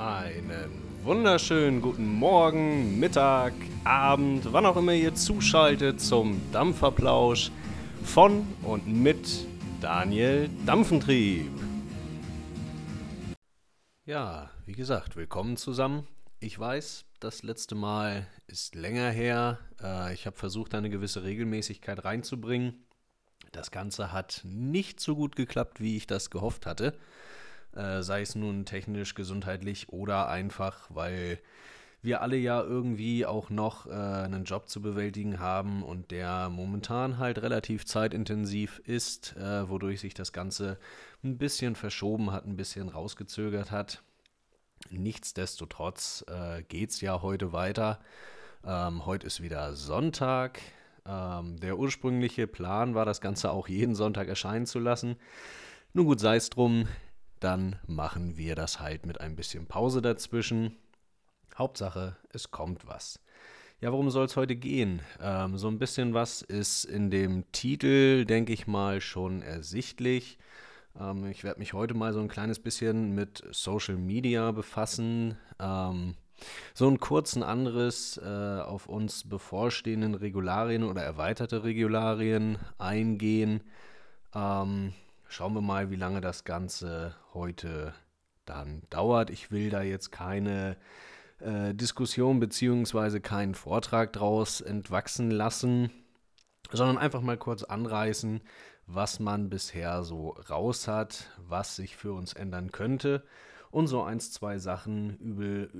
Einen wunderschönen guten Morgen, Mittag, Abend, wann auch immer ihr zuschaltet zum Dampferplausch von und mit Daniel Dampfentrieb. Ja, wie gesagt, willkommen zusammen. Ich weiß, das letzte Mal ist länger her. Äh, ich habe versucht, eine gewisse Regelmäßigkeit reinzubringen. Das Ganze hat nicht so gut geklappt, wie ich das gehofft hatte äh, sei es nun technisch, gesundheitlich oder einfach, weil wir alle ja irgendwie auch noch äh, einen Job zu bewältigen haben und der momentan halt relativ zeitintensiv ist, äh, wodurch sich das Ganze ein bisschen verschoben hat, ein bisschen rausgezögert hat. Nichtsdestotrotz äh, geht es ja heute weiter. Ähm, heute ist wieder Sonntag. Ähm, der ursprüngliche Plan war, das Ganze auch jeden Sonntag erscheinen zu lassen. Nun gut, sei es drum dann machen wir das halt mit ein bisschen Pause dazwischen. Hauptsache, es kommt was. Ja, worum soll es heute gehen? Ähm, so ein bisschen was ist in dem Titel, denke ich mal, schon ersichtlich. Ähm, ich werde mich heute mal so ein kleines bisschen mit Social Media befassen. Ähm, so einen kurzen Anriss äh, auf uns bevorstehenden Regularien oder erweiterte Regularien eingehen. Ähm, Schauen wir mal, wie lange das Ganze heute dann dauert. Ich will da jetzt keine äh, Diskussion bzw. keinen Vortrag draus entwachsen lassen, sondern einfach mal kurz anreißen, was man bisher so raus hat, was sich für uns ändern könnte und so eins, zwei Sachen über,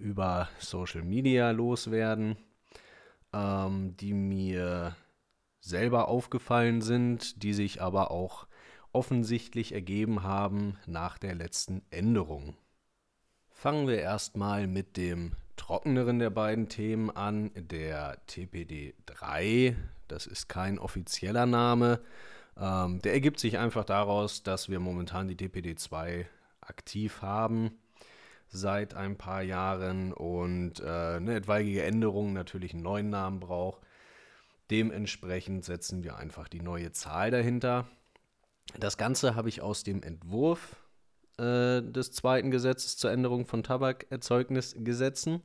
über Social Media loswerden, ähm, die mir selber aufgefallen sind, die sich aber auch offensichtlich ergeben haben nach der letzten Änderung. Fangen wir erstmal mit dem trockeneren der beiden Themen an, der TPD 3. Das ist kein offizieller Name. Ähm, der ergibt sich einfach daraus, dass wir momentan die TPD 2 aktiv haben seit ein paar Jahren und äh, eine etwaige Änderung natürlich einen neuen Namen braucht. Dementsprechend setzen wir einfach die neue Zahl dahinter. Das Ganze habe ich aus dem Entwurf äh, des zweiten Gesetzes zur Änderung von Tabakerzeugnisgesetzen.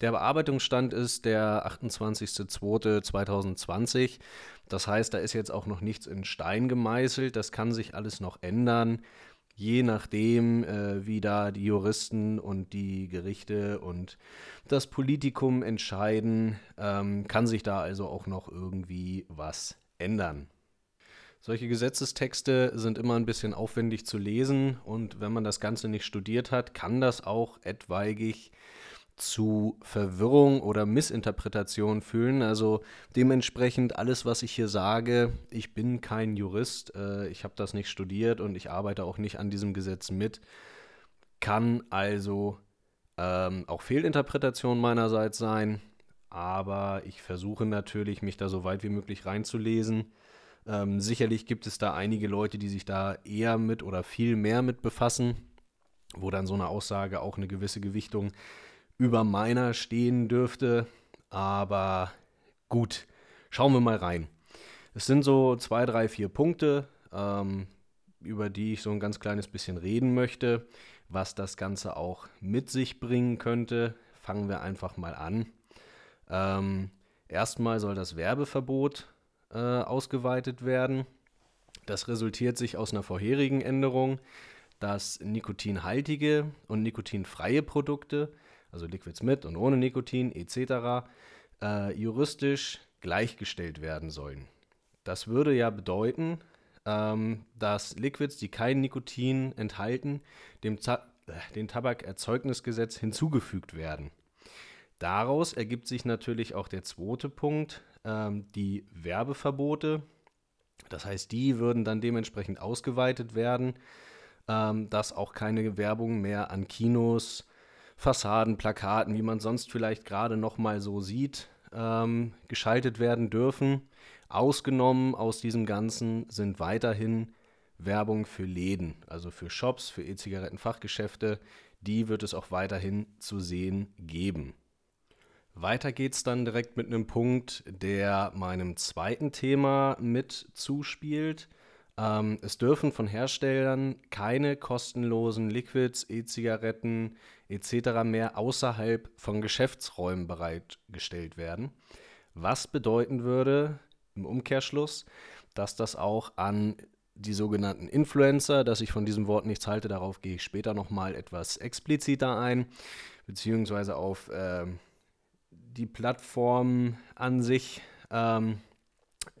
Der Bearbeitungsstand ist der 28.02.2020. Das heißt, da ist jetzt auch noch nichts in Stein gemeißelt. Das kann sich alles noch ändern, je nachdem, äh, wie da die Juristen und die Gerichte und das Politikum entscheiden, ähm, kann sich da also auch noch irgendwie was ändern. Solche Gesetzestexte sind immer ein bisschen aufwendig zu lesen und wenn man das Ganze nicht studiert hat, kann das auch etwaigig zu Verwirrung oder Missinterpretation fühlen. Also dementsprechend alles, was ich hier sage, ich bin kein Jurist, äh, ich habe das nicht studiert und ich arbeite auch nicht an diesem Gesetz mit, kann also ähm, auch Fehlinterpretation meinerseits sein. Aber ich versuche natürlich, mich da so weit wie möglich reinzulesen ähm, sicherlich gibt es da einige Leute, die sich da eher mit oder viel mehr mit befassen, wo dann so eine Aussage auch eine gewisse Gewichtung über meiner stehen dürfte. Aber gut, schauen wir mal rein. Es sind so zwei, drei, vier Punkte, ähm, über die ich so ein ganz kleines bisschen reden möchte, was das Ganze auch mit sich bringen könnte. Fangen wir einfach mal an. Ähm, erstmal soll das Werbeverbot äh, ausgeweitet werden. Das resultiert sich aus einer vorherigen Änderung, dass nikotinhaltige und nikotinfreie Produkte, also Liquids mit und ohne Nikotin etc., äh, juristisch gleichgestellt werden sollen. Das würde ja bedeuten, ähm, dass Liquids, die kein Nikotin enthalten, dem, Ta äh, dem Tabakerzeugnisgesetz hinzugefügt werden. Daraus ergibt sich natürlich auch der zweite Punkt, ähm, die Werbeverbote. Das heißt, die würden dann dementsprechend ausgeweitet werden, ähm, dass auch keine Werbung mehr an Kinos, Fassaden, Plakaten, wie man sonst vielleicht gerade noch mal so sieht, ähm, geschaltet werden dürfen. Ausgenommen aus diesem Ganzen sind weiterhin Werbung für Läden, also für Shops, für E-Zigaretten-Fachgeschäfte. Die wird es auch weiterhin zu sehen geben. Weiter geht's dann direkt mit einem Punkt, der meinem zweiten Thema mit zuspielt. Ähm, es dürfen von Herstellern keine kostenlosen Liquids, E-Zigaretten etc. mehr außerhalb von Geschäftsräumen bereitgestellt werden. Was bedeuten würde im Umkehrschluss, dass das auch an die sogenannten Influencer, dass ich von diesem Wort nichts halte, darauf gehe ich später nochmal etwas expliziter ein, beziehungsweise auf äh, die Plattform an sich. Ähm,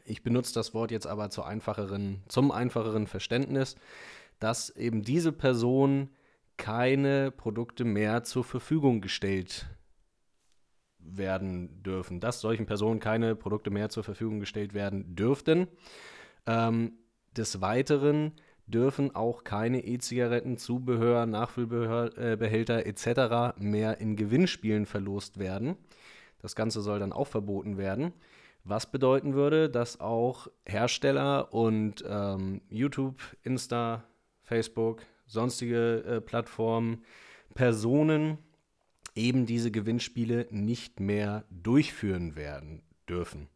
ich benutze das Wort jetzt aber zur einfacheren, zum einfacheren Verständnis, dass eben diese Personen keine Produkte mehr zur Verfügung gestellt werden dürfen, dass solchen Personen keine Produkte mehr zur Verfügung gestellt werden dürften. Ähm, des Weiteren dürfen auch keine E-Zigaretten, Zubehör, Nachfüllbehälter äh, etc. mehr in Gewinnspielen verlost werden. Das Ganze soll dann auch verboten werden. Was bedeuten würde, dass auch Hersteller und ähm, YouTube, Insta, Facebook, sonstige äh, Plattformen, Personen eben diese Gewinnspiele nicht mehr durchführen werden dürfen.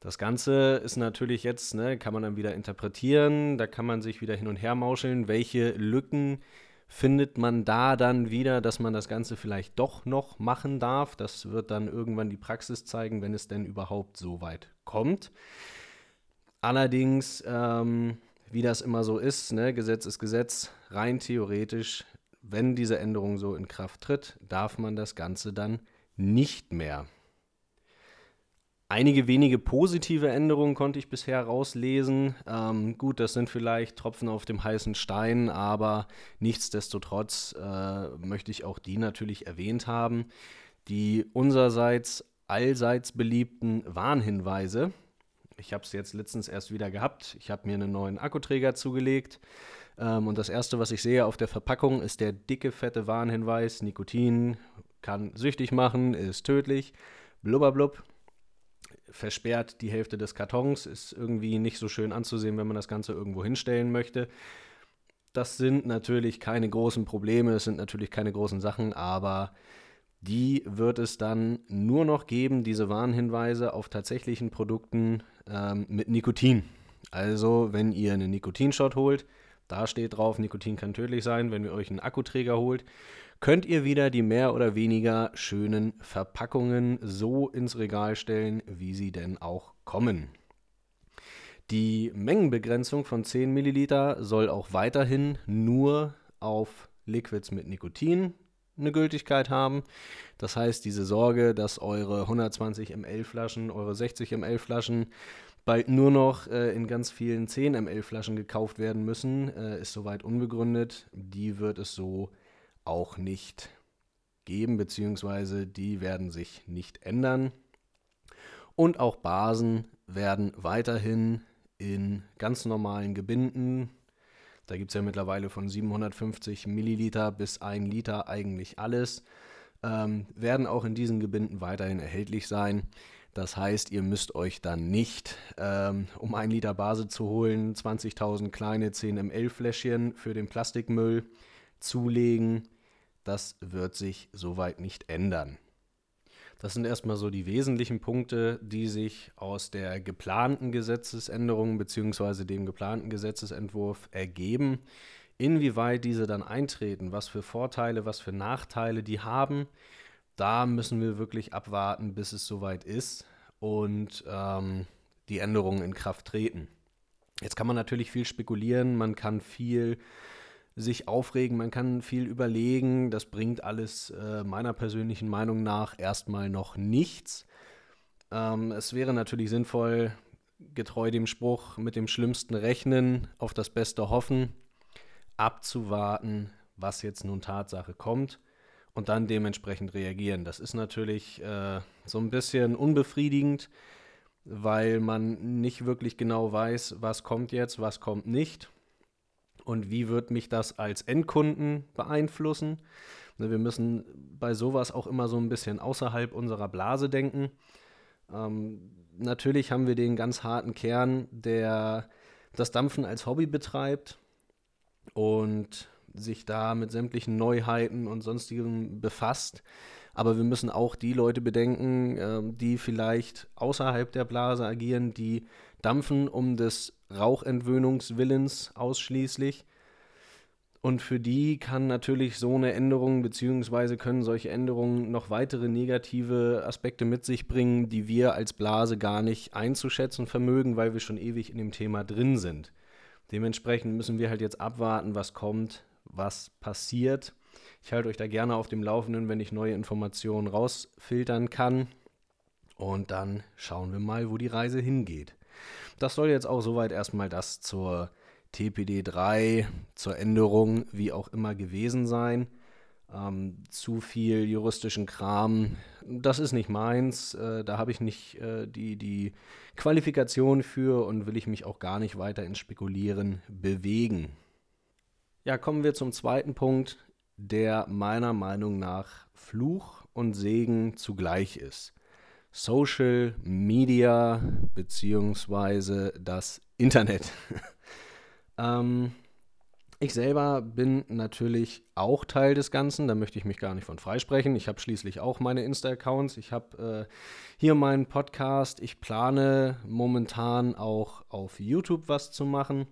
Das Ganze ist natürlich jetzt, ne, kann man dann wieder interpretieren, da kann man sich wieder hin und her mauscheln, welche Lücken findet man da dann wieder, dass man das Ganze vielleicht doch noch machen darf. Das wird dann irgendwann die Praxis zeigen, wenn es denn überhaupt so weit kommt. Allerdings, ähm, wie das immer so ist, ne, Gesetz ist Gesetz, rein theoretisch, wenn diese Änderung so in Kraft tritt, darf man das Ganze dann nicht mehr. Einige wenige positive Änderungen konnte ich bisher rauslesen. Ähm, gut, das sind vielleicht Tropfen auf dem heißen Stein, aber nichtsdestotrotz äh, möchte ich auch die natürlich erwähnt haben. Die unsererseits allseits beliebten Warnhinweise. Ich habe es jetzt letztens erst wieder gehabt. Ich habe mir einen neuen Akkuträger zugelegt. Ähm, und das erste, was ich sehe auf der Verpackung, ist der dicke, fette Warnhinweis: Nikotin kann süchtig machen, ist tödlich. Blubberblub versperrt die Hälfte des Kartons, ist irgendwie nicht so schön anzusehen, wenn man das Ganze irgendwo hinstellen möchte. Das sind natürlich keine großen Probleme, es sind natürlich keine großen Sachen, aber die wird es dann nur noch geben, diese Warnhinweise auf tatsächlichen Produkten ähm, mit Nikotin. Also, wenn ihr einen Nikotinshot holt, da steht drauf, Nikotin kann tödlich sein. Wenn ihr euch einen Akkuträger holt könnt ihr wieder die mehr oder weniger schönen Verpackungen so ins Regal stellen, wie sie denn auch kommen. Die Mengenbegrenzung von 10 Milliliter soll auch weiterhin nur auf Liquids mit Nikotin eine Gültigkeit haben. Das heißt, diese Sorge, dass eure 120 ml Flaschen, eure 60 ml Flaschen bald nur noch äh, in ganz vielen 10 ml Flaschen gekauft werden müssen, äh, ist soweit unbegründet. Die wird es so auch nicht geben, beziehungsweise die werden sich nicht ändern. Und auch Basen werden weiterhin in ganz normalen Gebinden, da gibt es ja mittlerweile von 750 Milliliter bis 1 Liter eigentlich alles, ähm, werden auch in diesen Gebinden weiterhin erhältlich sein. Das heißt, ihr müsst euch dann nicht, ähm, um 1 Liter Base zu holen, 20.000 kleine 10 ml Fläschchen für den Plastikmüll zulegen, das wird sich soweit nicht ändern. Das sind erstmal so die wesentlichen Punkte, die sich aus der geplanten Gesetzesänderung bzw. dem geplanten Gesetzesentwurf ergeben. Inwieweit diese dann eintreten, was für Vorteile, was für Nachteile die haben, da müssen wir wirklich abwarten, bis es soweit ist und ähm, die Änderungen in Kraft treten. Jetzt kann man natürlich viel spekulieren, man kann viel sich aufregen, man kann viel überlegen. Das bringt alles äh, meiner persönlichen Meinung nach erstmal noch nichts. Ähm, es wäre natürlich sinnvoll, getreu dem Spruch mit dem Schlimmsten rechnen, auf das Beste hoffen, abzuwarten, was jetzt nun Tatsache kommt und dann dementsprechend reagieren. Das ist natürlich äh, so ein bisschen unbefriedigend, weil man nicht wirklich genau weiß, was kommt jetzt, was kommt nicht und wie wird mich das als Endkunden beeinflussen. Ne, wir müssen bei sowas auch immer so ein bisschen außerhalb unserer Blase denken. Ähm, natürlich haben wir den ganz harten Kern, der das Dampfen als Hobby betreibt und sich da mit sämtlichen Neuheiten und sonstigem befasst. Aber wir müssen auch die Leute bedenken, äh, die vielleicht außerhalb der Blase agieren, die dampfen um des Rauchentwöhnungswillens ausschließlich. Und für die kann natürlich so eine Änderung, beziehungsweise können solche Änderungen noch weitere negative Aspekte mit sich bringen, die wir als Blase gar nicht einzuschätzen vermögen, weil wir schon ewig in dem Thema drin sind. Dementsprechend müssen wir halt jetzt abwarten, was kommt, was passiert. Ich halte euch da gerne auf dem Laufenden, wenn ich neue Informationen rausfiltern kann. Und dann schauen wir mal, wo die Reise hingeht. Das soll jetzt auch soweit erstmal das zur TPD 3, zur Änderung, wie auch immer gewesen sein. Ähm, zu viel juristischen Kram, das ist nicht meins. Äh, da habe ich nicht äh, die, die Qualifikation für und will ich mich auch gar nicht weiter ins Spekulieren bewegen. Ja, kommen wir zum zweiten Punkt, der meiner Meinung nach Fluch und Segen zugleich ist. Social Media beziehungsweise das Internet. ähm, ich selber bin natürlich auch Teil des Ganzen, da möchte ich mich gar nicht von freisprechen. Ich habe schließlich auch meine Insta-Accounts, ich habe äh, hier meinen Podcast, ich plane momentan auch auf YouTube was zu machen.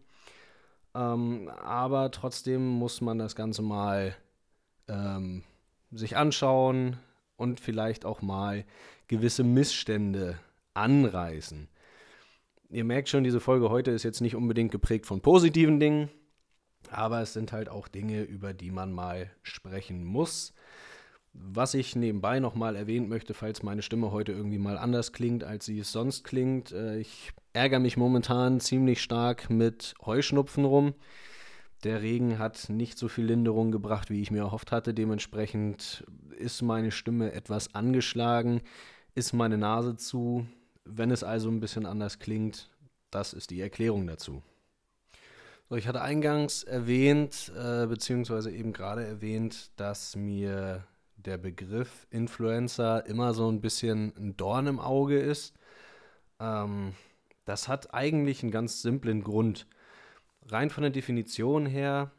Ähm, aber trotzdem muss man das Ganze mal ähm, sich anschauen und vielleicht auch mal gewisse Missstände anreißen. Ihr merkt schon, diese Folge heute ist jetzt nicht unbedingt geprägt von positiven Dingen, aber es sind halt auch Dinge, über die man mal sprechen muss. Was ich nebenbei nochmal erwähnen möchte, falls meine Stimme heute irgendwie mal anders klingt, als sie es sonst klingt. Äh, ich ärgere mich momentan ziemlich stark mit Heuschnupfen rum. Der Regen hat nicht so viel Linderung gebracht, wie ich mir erhofft hatte. Dementsprechend ist meine Stimme etwas angeschlagen ist meine Nase zu. Wenn es also ein bisschen anders klingt, das ist die Erklärung dazu. So, ich hatte eingangs erwähnt, äh, beziehungsweise eben gerade erwähnt, dass mir der Begriff Influencer immer so ein bisschen ein Dorn im Auge ist. Ähm, das hat eigentlich einen ganz simplen Grund. Rein von der Definition her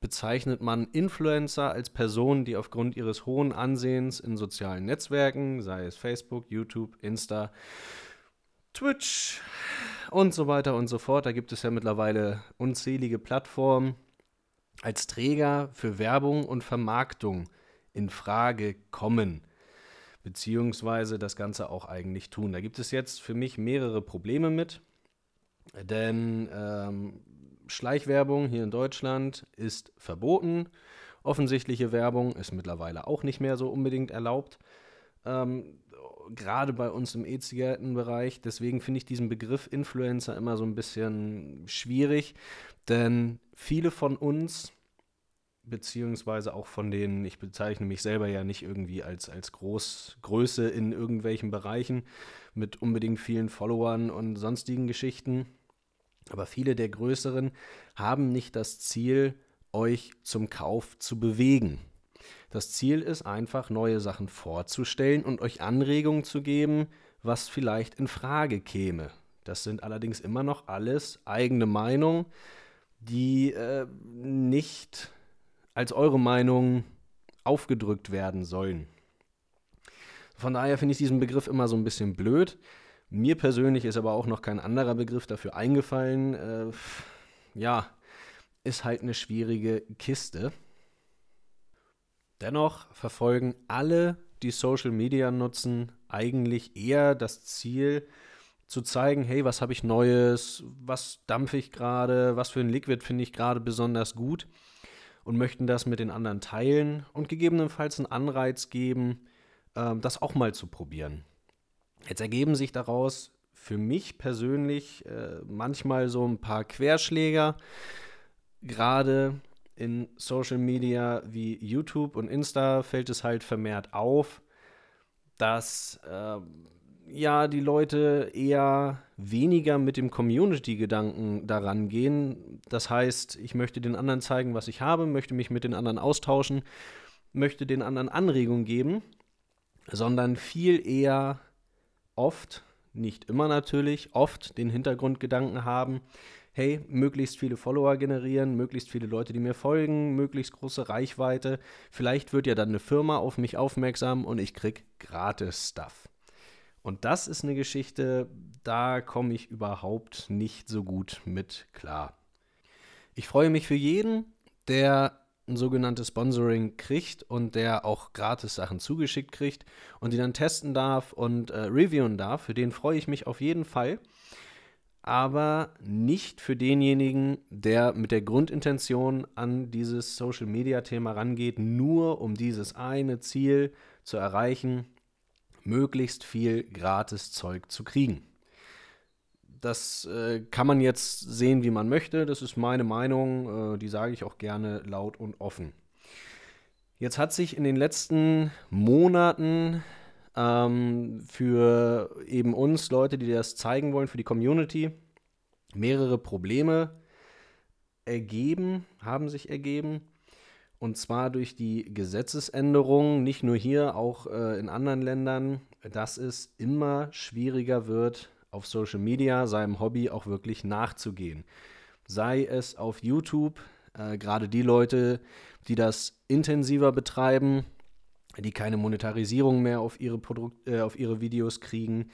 bezeichnet man Influencer als Personen, die aufgrund ihres hohen Ansehens in sozialen Netzwerken, sei es Facebook, YouTube, Insta, Twitch und so weiter und so fort, da gibt es ja mittlerweile unzählige Plattformen, als Träger für Werbung und Vermarktung in Frage kommen, beziehungsweise das Ganze auch eigentlich tun. Da gibt es jetzt für mich mehrere Probleme mit, denn ähm, Schleichwerbung hier in Deutschland ist verboten. Offensichtliche Werbung ist mittlerweile auch nicht mehr so unbedingt erlaubt. Ähm, Gerade bei uns im E-Zigarettenbereich. Deswegen finde ich diesen Begriff Influencer immer so ein bisschen schwierig, denn viele von uns, beziehungsweise auch von denen, ich bezeichne mich selber ja nicht irgendwie als, als Groß, Größe in irgendwelchen Bereichen mit unbedingt vielen Followern und sonstigen Geschichten aber viele der größeren haben nicht das Ziel, euch zum Kauf zu bewegen. Das Ziel ist einfach, neue Sachen vorzustellen und euch Anregungen zu geben, was vielleicht in Frage käme. Das sind allerdings immer noch alles eigene Meinungen, die äh, nicht als eure Meinung aufgedrückt werden sollen. Von daher finde ich diesen Begriff immer so ein bisschen blöd. Mir persönlich ist aber auch noch kein anderer Begriff dafür eingefallen. Äh, ja, ist halt eine schwierige Kiste. Dennoch verfolgen alle, die Social Media nutzen, eigentlich eher das Ziel, zu zeigen, hey, was habe ich Neues, was dampfe ich gerade, was für ein Liquid finde ich gerade besonders gut und möchten das mit den anderen teilen und gegebenenfalls einen Anreiz geben, äh, das auch mal zu probieren. Jetzt ergeben sich daraus für mich persönlich äh, manchmal so ein paar Querschläger, gerade in Social Media wie YouTube und Insta fällt es halt vermehrt auf, dass äh, ja die Leute eher weniger mit dem Community-Gedanken daran gehen. Das heißt, ich möchte den anderen zeigen, was ich habe, möchte mich mit den anderen austauschen, möchte den anderen Anregungen geben, sondern viel eher oft, nicht immer natürlich, oft den Hintergrundgedanken haben, hey, möglichst viele Follower generieren, möglichst viele Leute, die mir folgen, möglichst große Reichweite. Vielleicht wird ja dann eine Firma auf mich aufmerksam und ich krieg gratis Stuff. Und das ist eine Geschichte, da komme ich überhaupt nicht so gut mit klar. Ich freue mich für jeden, der ein sogenanntes Sponsoring kriegt und der auch gratis Sachen zugeschickt kriegt und die dann testen darf und äh, reviewen darf. Für den freue ich mich auf jeden Fall. Aber nicht für denjenigen, der mit der Grundintention an dieses Social Media Thema rangeht, nur um dieses eine Ziel zu erreichen, möglichst viel gratis Zeug zu kriegen. Das äh, kann man jetzt sehen, wie man möchte. Das ist meine Meinung. Äh, die sage ich auch gerne laut und offen. Jetzt hat sich in den letzten Monaten ähm, für eben uns Leute, die das zeigen wollen, für die Community, mehrere Probleme ergeben, haben sich ergeben. Und zwar durch die Gesetzesänderungen, nicht nur hier, auch äh, in anderen Ländern, dass es immer schwieriger wird, auf Social Media seinem Hobby auch wirklich nachzugehen. Sei es auf YouTube, äh, gerade die Leute, die das intensiver betreiben, die keine Monetarisierung mehr auf ihre, Produkt, äh, auf ihre Videos kriegen,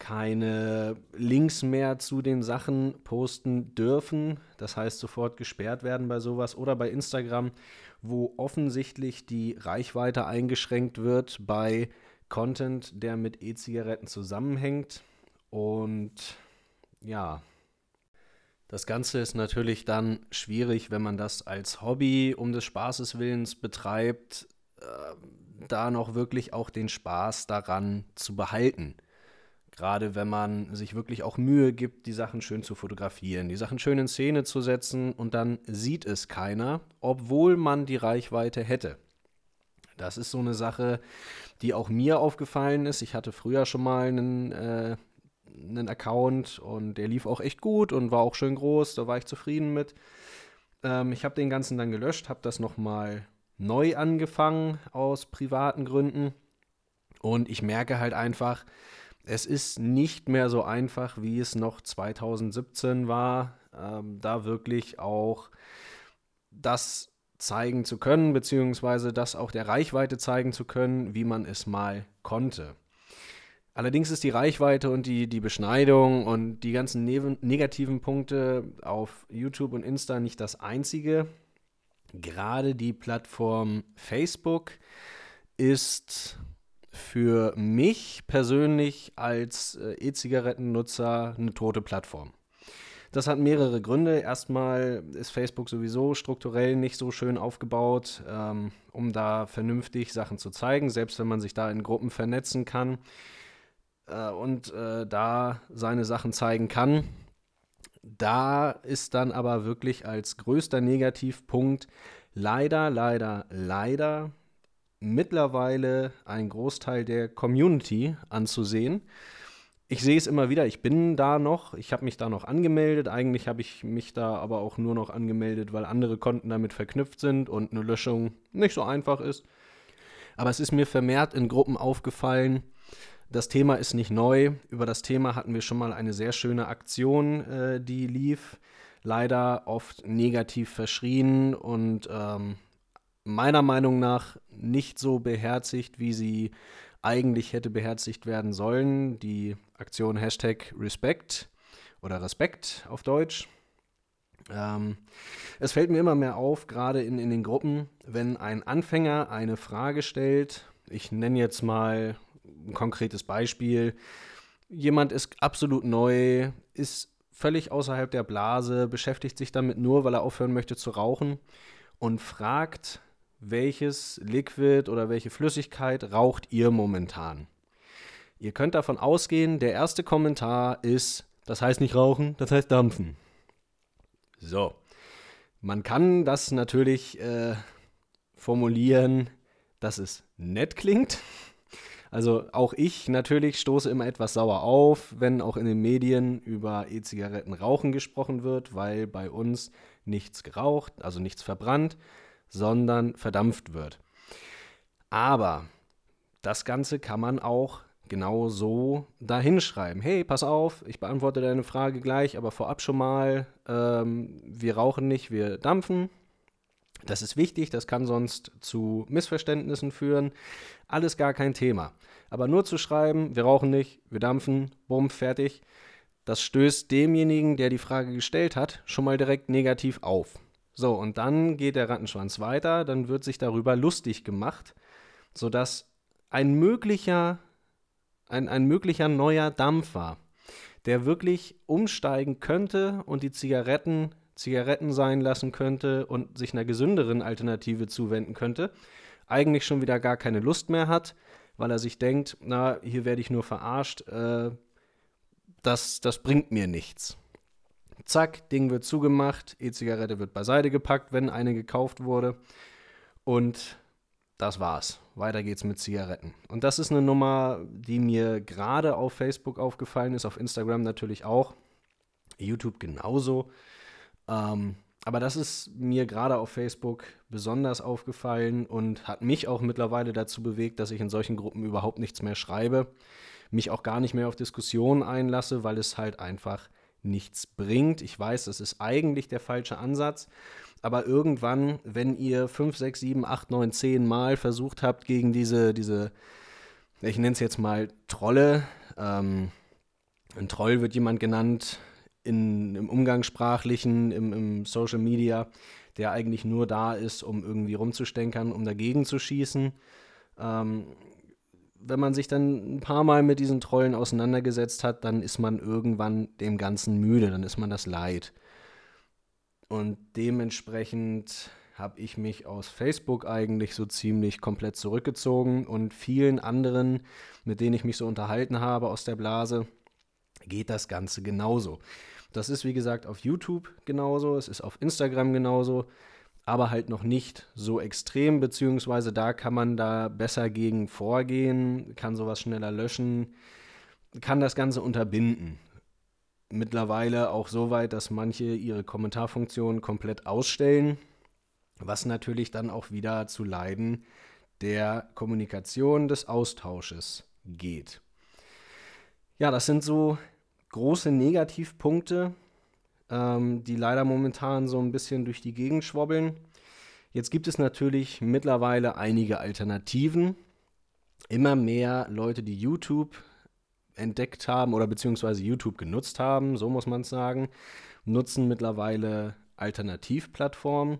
keine Links mehr zu den Sachen posten dürfen, das heißt sofort gesperrt werden bei sowas oder bei Instagram, wo offensichtlich die Reichweite eingeschränkt wird bei Content, der mit E-Zigaretten zusammenhängt. Und ja, das Ganze ist natürlich dann schwierig, wenn man das als Hobby um des Spaßes willens betreibt, äh, da noch wirklich auch den Spaß daran zu behalten. Gerade wenn man sich wirklich auch Mühe gibt, die Sachen schön zu fotografieren, die Sachen schön in Szene zu setzen und dann sieht es keiner, obwohl man die Reichweite hätte. Das ist so eine Sache, die auch mir aufgefallen ist. Ich hatte früher schon mal einen äh, einen Account und der lief auch echt gut und war auch schön groß, da war ich zufrieden mit. Ähm, ich habe den ganzen dann gelöscht, habe das nochmal neu angefangen aus privaten Gründen und ich merke halt einfach, es ist nicht mehr so einfach, wie es noch 2017 war, ähm, da wirklich auch das zeigen zu können, beziehungsweise das auch der Reichweite zeigen zu können, wie man es mal konnte. Allerdings ist die Reichweite und die, die Beschneidung und die ganzen ne negativen Punkte auf YouTube und Insta nicht das einzige. Gerade die Plattform Facebook ist für mich persönlich als äh, E-Zigarettennutzer eine tote Plattform. Das hat mehrere Gründe. Erstmal ist Facebook sowieso strukturell nicht so schön aufgebaut, ähm, um da vernünftig Sachen zu zeigen, selbst wenn man sich da in Gruppen vernetzen kann äh, und äh, da seine Sachen zeigen kann. Da ist dann aber wirklich als größter Negativpunkt leider, leider, leider mittlerweile ein Großteil der Community anzusehen. Ich sehe es immer wieder, ich bin da noch, ich habe mich da noch angemeldet. Eigentlich habe ich mich da aber auch nur noch angemeldet, weil andere Konten damit verknüpft sind und eine Löschung nicht so einfach ist. Aber es ist mir vermehrt in Gruppen aufgefallen, das Thema ist nicht neu. Über das Thema hatten wir schon mal eine sehr schöne Aktion, äh, die lief. Leider oft negativ verschrien und ähm, meiner Meinung nach nicht so beherzigt, wie sie eigentlich hätte beherzigt werden sollen. Die Aktion Hashtag Respect oder Respekt auf Deutsch. Ähm, es fällt mir immer mehr auf, gerade in, in den Gruppen, wenn ein Anfänger eine Frage stellt. Ich nenne jetzt mal ein konkretes Beispiel. Jemand ist absolut neu, ist völlig außerhalb der Blase, beschäftigt sich damit nur, weil er aufhören möchte zu rauchen und fragt, welches Liquid oder welche Flüssigkeit raucht ihr momentan? Ihr könnt davon ausgehen, der erste Kommentar ist, das heißt nicht rauchen, das heißt dampfen. So, man kann das natürlich äh, formulieren, dass es nett klingt. Also auch ich natürlich stoße immer etwas sauer auf, wenn auch in den Medien über E-Zigaretten rauchen gesprochen wird, weil bei uns nichts geraucht, also nichts verbrannt, sondern verdampft wird. Aber das Ganze kann man auch genau so dahinschreiben. Hey, pass auf, ich beantworte deine Frage gleich, aber vorab schon mal, ähm, wir rauchen nicht, wir dampfen. Das ist wichtig, das kann sonst zu Missverständnissen führen. Alles gar kein Thema. Aber nur zu schreiben, wir rauchen nicht, wir dampfen, bumm, fertig, das stößt demjenigen, der die Frage gestellt hat, schon mal direkt negativ auf. So, und dann geht der Rattenschwanz weiter, dann wird sich darüber lustig gemacht, sodass ein möglicher, ein, ein möglicher neuer Dampfer, der wirklich umsteigen könnte und die Zigaretten Zigaretten sein lassen könnte und sich einer gesünderen Alternative zuwenden könnte, eigentlich schon wieder gar keine Lust mehr hat, weil er sich denkt, na, hier werde ich nur verarscht, äh, das, das bringt mir nichts. Zack, Ding wird zugemacht, E-Zigarette wird beiseite gepackt, wenn eine gekauft wurde. Und das war's. Weiter geht's mit Zigaretten. Und das ist eine Nummer, die mir gerade auf Facebook aufgefallen ist, auf Instagram natürlich auch, YouTube genauso. Ähm, aber das ist mir gerade auf Facebook besonders aufgefallen und hat mich auch mittlerweile dazu bewegt, dass ich in solchen Gruppen überhaupt nichts mehr schreibe, mich auch gar nicht mehr auf Diskussionen einlasse, weil es halt einfach nichts bringt. Ich weiß, das ist eigentlich der falsche Ansatz, aber irgendwann, wenn ihr 5, 6, 7, 8, 9, 10 Mal versucht habt, gegen diese, diese ich nenne es jetzt mal Trolle, ähm, ein Troll wird jemand genannt in, im Umgangssprachlichen, im, im Social Media, der eigentlich nur da ist, um irgendwie rumzustänkern, um dagegen zu schießen. Ähm, wenn man sich dann ein paar Mal mit diesen Trollen auseinandergesetzt hat, dann ist man irgendwann dem Ganzen müde, dann ist man das leid. Und dementsprechend habe ich mich aus Facebook eigentlich so ziemlich komplett zurückgezogen und vielen anderen, mit denen ich mich so unterhalten habe aus der Blase, geht das Ganze genauso. Das ist wie gesagt auf YouTube genauso, es ist auf Instagram genauso aber halt noch nicht so extrem, beziehungsweise da kann man da besser gegen vorgehen, kann sowas schneller löschen, kann das Ganze unterbinden. Mittlerweile auch so weit, dass manche ihre Kommentarfunktion komplett ausstellen, was natürlich dann auch wieder zu Leiden der Kommunikation, des Austausches geht. Ja, das sind so große Negativpunkte, ähm, die leider momentan so ein bisschen durch die Gegend schwobbeln. Jetzt gibt es natürlich mittlerweile einige Alternativen. Immer mehr Leute, die YouTube entdeckt haben oder beziehungsweise YouTube genutzt haben, so muss man es sagen, nutzen mittlerweile Alternativplattformen.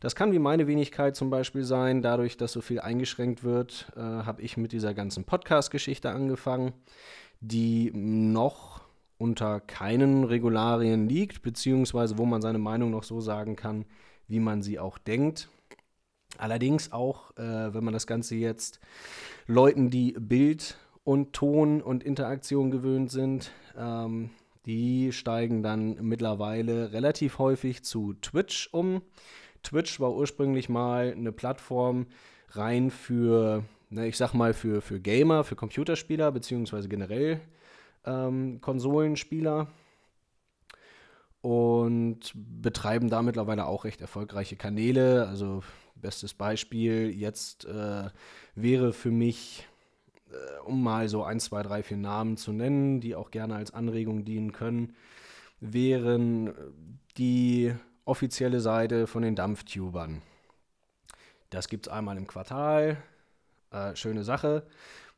Das kann wie meine Wenigkeit zum Beispiel sein. Dadurch, dass so viel eingeschränkt wird, äh, habe ich mit dieser ganzen Podcast-Geschichte angefangen, die noch unter keinen Regularien liegt, beziehungsweise wo man seine Meinung noch so sagen kann, wie man sie auch denkt. Allerdings auch, äh, wenn man das Ganze jetzt Leuten, die Bild und Ton und Interaktion gewöhnt sind, ähm, die steigen dann mittlerweile relativ häufig zu Twitch um. Twitch war ursprünglich mal eine Plattform rein für, ne, ich sag mal, für, für Gamer, für Computerspieler, beziehungsweise generell ähm, Konsolenspieler und betreiben da mittlerweile auch recht erfolgreiche Kanäle. Also bestes Beispiel jetzt äh, wäre für mich, äh, um mal so ein, zwei, drei, vier Namen zu nennen, die auch gerne als Anregung dienen können, wären die offizielle Seite von den Dampftubern. Das gibt es einmal im Quartal. Äh, schöne Sache.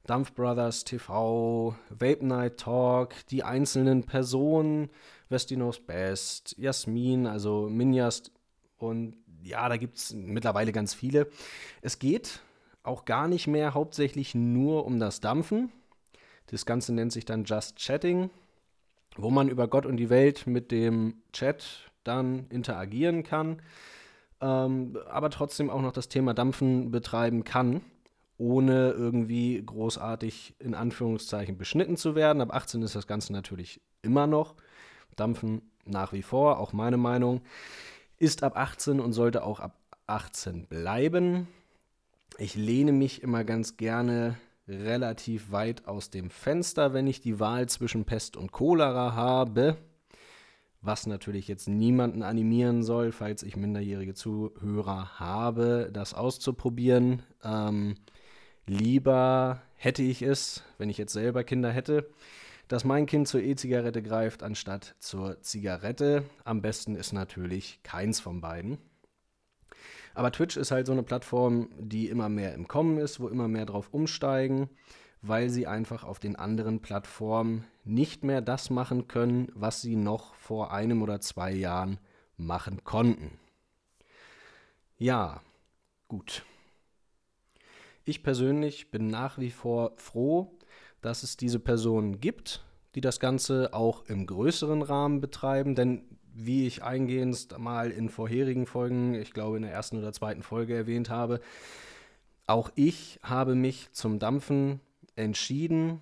Dampf Brothers TV, Vape Night Talk, die einzelnen Personen, Vestinos Best, Jasmin, also Minjas und ja, da gibt es mittlerweile ganz viele. Es geht auch gar nicht mehr hauptsächlich nur um das Dampfen. Das Ganze nennt sich dann Just Chatting, wo man über Gott und die Welt mit dem Chat dann interagieren kann, ähm, aber trotzdem auch noch das Thema Dampfen betreiben kann ohne irgendwie großartig in Anführungszeichen beschnitten zu werden. Ab 18 ist das Ganze natürlich immer noch. Dampfen nach wie vor, auch meine Meinung, ist ab 18 und sollte auch ab 18 bleiben. Ich lehne mich immer ganz gerne relativ weit aus dem Fenster, wenn ich die Wahl zwischen Pest und Cholera habe. Was natürlich jetzt niemanden animieren soll, falls ich minderjährige Zuhörer habe, das auszuprobieren. Ähm, Lieber hätte ich es, wenn ich jetzt selber Kinder hätte, dass mein Kind zur E-Zigarette greift, anstatt zur Zigarette. Am besten ist natürlich keins von beiden. Aber Twitch ist halt so eine Plattform, die immer mehr im Kommen ist, wo immer mehr drauf umsteigen, weil sie einfach auf den anderen Plattformen nicht mehr das machen können, was sie noch vor einem oder zwei Jahren machen konnten. Ja, gut. Ich persönlich bin nach wie vor froh, dass es diese Personen gibt, die das Ganze auch im größeren Rahmen betreiben, denn wie ich eingehend mal in vorherigen Folgen, ich glaube in der ersten oder zweiten Folge erwähnt habe, auch ich habe mich zum Dampfen entschieden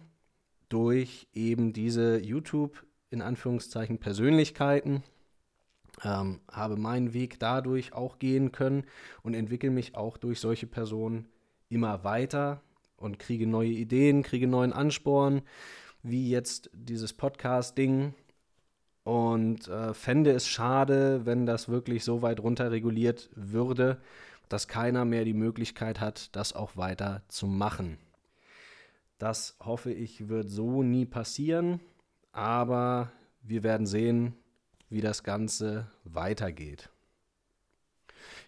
durch eben diese YouTube in Anführungszeichen Persönlichkeiten, ähm, habe meinen Weg dadurch auch gehen können und entwickle mich auch durch solche Personen immer weiter und kriege neue Ideen, kriege neuen Ansporn, wie jetzt dieses Podcast-Ding. Und äh, fände es schade, wenn das wirklich so weit runter reguliert würde, dass keiner mehr die Möglichkeit hat, das auch weiter zu machen. Das hoffe ich, wird so nie passieren, aber wir werden sehen, wie das Ganze weitergeht.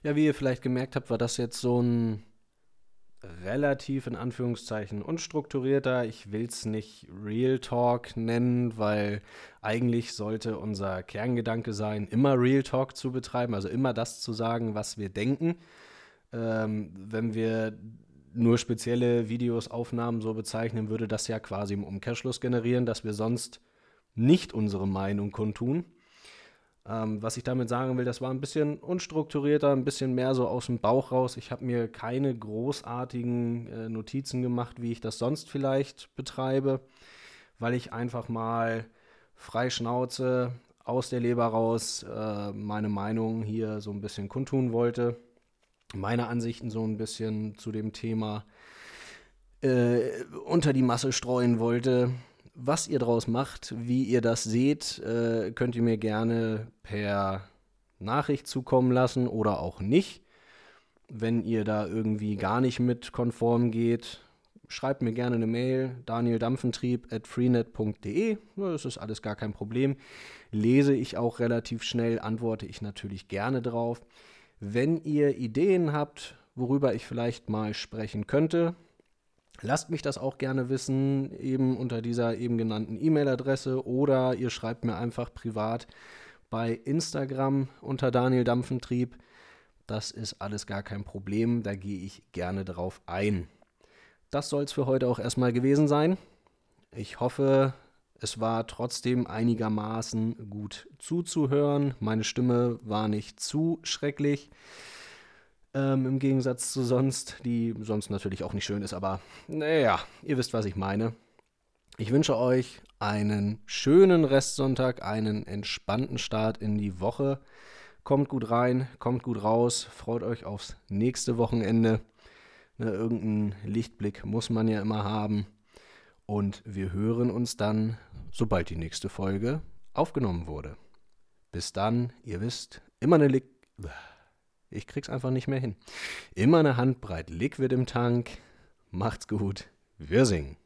Ja, wie ihr vielleicht gemerkt habt, war das jetzt so ein relativ in Anführungszeichen unstrukturierter. Ich will es nicht Real Talk nennen, weil eigentlich sollte unser Kerngedanke sein, immer Real Talk zu betreiben, also immer das zu sagen, was wir denken. Ähm, wenn wir nur spezielle Videos, Aufnahmen so bezeichnen, würde das ja quasi im Umkehrschluss generieren, dass wir sonst nicht unsere Meinung kundtun. Ähm, was ich damit sagen will, das war ein bisschen unstrukturierter, ein bisschen mehr so aus dem Bauch raus. Ich habe mir keine großartigen äh, Notizen gemacht, wie ich das sonst vielleicht betreibe, weil ich einfach mal frei Schnauze aus der Leber raus äh, meine Meinung hier so ein bisschen kundtun wollte meine Ansichten so ein bisschen zu dem Thema äh, unter die Masse streuen wollte. Was ihr daraus macht, wie ihr das seht, äh, könnt ihr mir gerne per Nachricht zukommen lassen oder auch nicht. Wenn ihr da irgendwie gar nicht mit konform geht, schreibt mir gerne eine Mail, danieldampfentrieb at freenet.de. Das ist alles gar kein Problem. Lese ich auch relativ schnell, antworte ich natürlich gerne drauf. Wenn ihr Ideen habt, worüber ich vielleicht mal sprechen könnte, lasst mich das auch gerne wissen, eben unter dieser eben genannten E-Mail-Adresse oder ihr schreibt mir einfach privat bei Instagram unter Daniel Dampfentrieb. Das ist alles gar kein Problem, da gehe ich gerne drauf ein. Das soll es für heute auch erstmal gewesen sein. Ich hoffe, es war trotzdem einigermaßen gut zuzuhören. Meine Stimme war nicht zu schrecklich. Ähm, Im Gegensatz zu sonst, die sonst natürlich auch nicht schön ist, aber naja, ihr wisst, was ich meine. Ich wünsche euch einen schönen Restsonntag, einen entspannten Start in die Woche. Kommt gut rein, kommt gut raus, freut euch aufs nächste Wochenende. Ne, irgendeinen Lichtblick muss man ja immer haben. Und wir hören uns dann sobald die nächste Folge aufgenommen wurde. Bis dann, ihr wisst, immer eine Lick. Ich krieg's einfach nicht mehr hin. Immer eine Handbreit Liquid im Tank. Macht's gut. Wir singen.